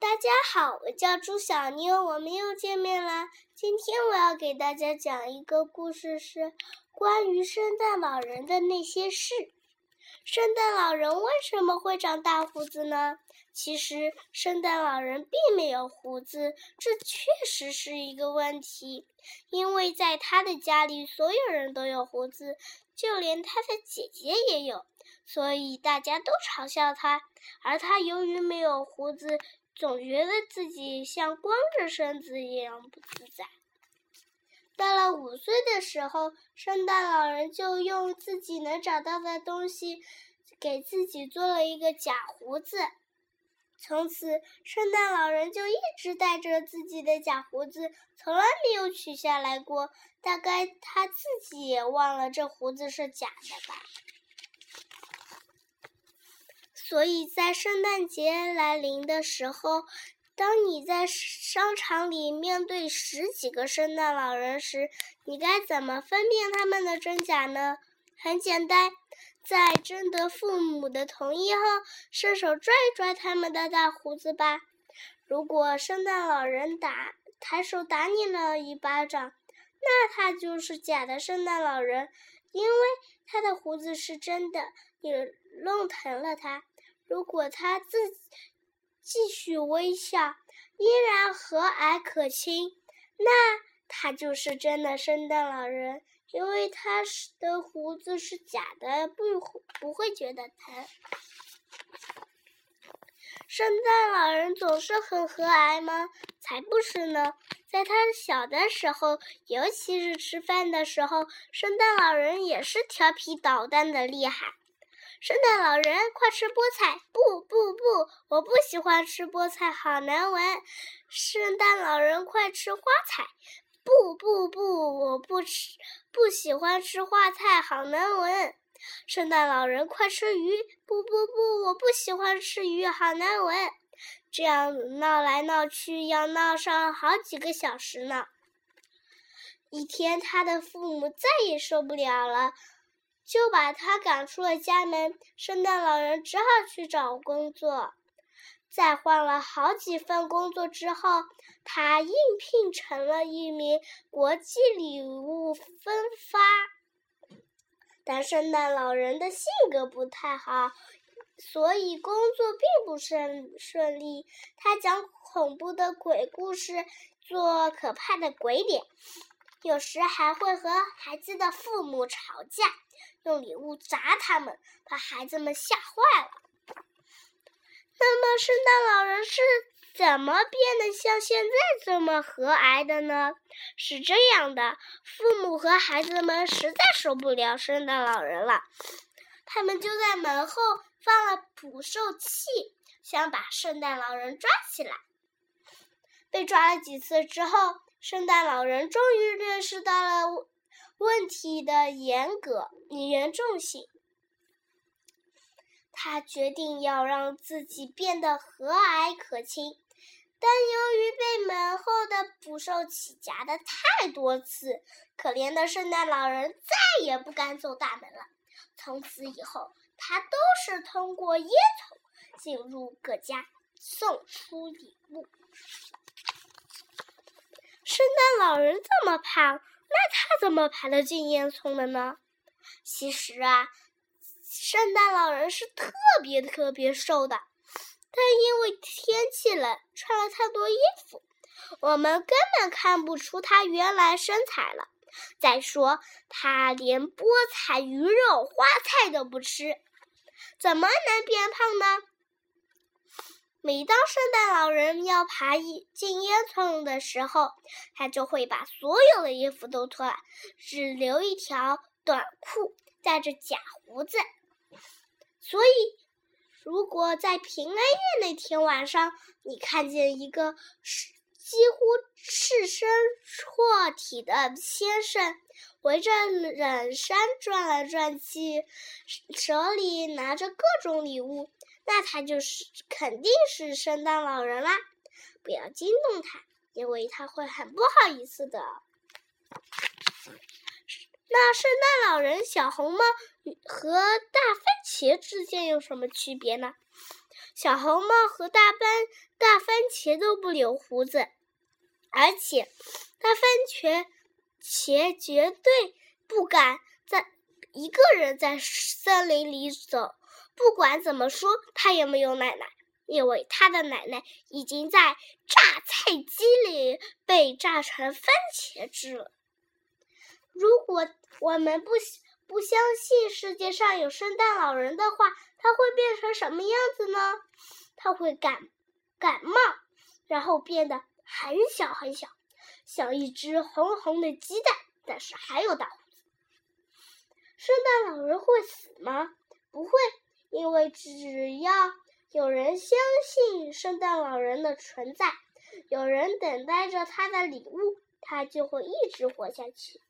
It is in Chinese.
大家好，我叫朱小妞，我们又见面了。今天我要给大家讲一个故事，是关于圣诞老人的那些事。圣诞老人为什么会长大胡子呢？其实，圣诞老人并没有胡子，这确实是一个问题。因为在他的家里，所有人都有胡子，就连他的姐姐也有，所以大家都嘲笑他。而他由于没有胡子，总觉得自己像光着身子一样不自在。到了五岁的时候，圣诞老人就用自己能找到的东西，给自己做了一个假胡子。从此，圣诞老人就一直带着自己的假胡子，从来没有取下来过。大概他自己也忘了这胡子是假的吧。所以在圣诞节来临的时候，当你在商场里面对十几个圣诞老人时，你该怎么分辨他们的真假呢？很简单。在征得父母的同意后，伸手拽一拽他们的大胡子吧。如果圣诞老人打抬手打你了一巴掌，那他就是假的圣诞老人，因为他的胡子是真的，你弄疼了他。如果他自继续微笑，依然和蔼可亲，那他就是真的圣诞老人。因为他的胡子是假的，不不会觉得疼。圣诞老人总是很和蔼吗？才不是呢！在他小的时候，尤其是吃饭的时候，圣诞老人也是调皮捣蛋的厉害。圣诞老人，快吃菠菜！不不不，我不喜欢吃菠菜，好难闻。圣诞老人，快吃花菜！不不不，我不吃，不喜欢吃花菜，好难闻。圣诞老人，快吃鱼！不不不，我不喜欢吃鱼，好难闻。这样闹来闹去，要闹上好几个小时呢。一天，他的父母再也受不了了，就把他赶出了家门。圣诞老人只好去找工作。在换了好几份工作之后，他应聘成了一名国际礼物分发。但圣诞老人的性格不太好，所以工作并不顺顺利。他讲恐怖的鬼故事，做可怕的鬼脸，有时还会和孩子的父母吵架，用礼物砸他们，把孩子们吓坏了。那么，圣诞老人是怎么变得像现在这么和蔼的呢？是这样的，父母和孩子们实在受不了圣诞老人了，他们就在门后放了捕兽器，想把圣诞老人抓起来。被抓了几次之后，圣诞老人终于认识到了问题的严格严重性。他决定要让自己变得和蔼可亲，但由于被门后的捕兽器夹的太多次，可怜的圣诞老人再也不敢走大门了。从此以后，他都是通过烟囱进入各家，送出礼物。圣诞老人这么胖，那他怎么爬得进烟囱的呢？其实啊。圣诞老人是特别特别瘦的，但因为天气冷，穿了太多衣服，我们根本看不出他原来身材了。再说，他连菠菜、鱼肉、花菜都不吃，怎么能变胖呢？每当圣诞老人要爬进烟囱的时候，他就会把所有的衣服都脱了，只留一条短裤，带着假胡子。所以，如果在平安夜那天晚上，你看见一个几乎赤身裸体的先生围着冷山转来转去，手里拿着各种礼物，那他就是肯定是圣诞老人啦！不要惊动他，因为他会很不好意思的。那圣诞老人小红帽和大番茄之间有什么区别呢？小红帽和大番大番茄都不留胡子，而且大番茄茄绝对不敢在一个人在森林里走。不管怎么说，他也没有奶奶，因为他的奶奶已经在榨菜机里被榨成番茄汁了。如果我们不不相信世界上有圣诞老人的话，他会变成什么样子呢？他会感感冒，然后变得很小很小，像一只红红的鸡蛋，但是还有大胡子。圣诞老人会死吗？不会。因为只要有人相信圣诞老人的存在，有人等待着他的礼物，他就会一直活下去。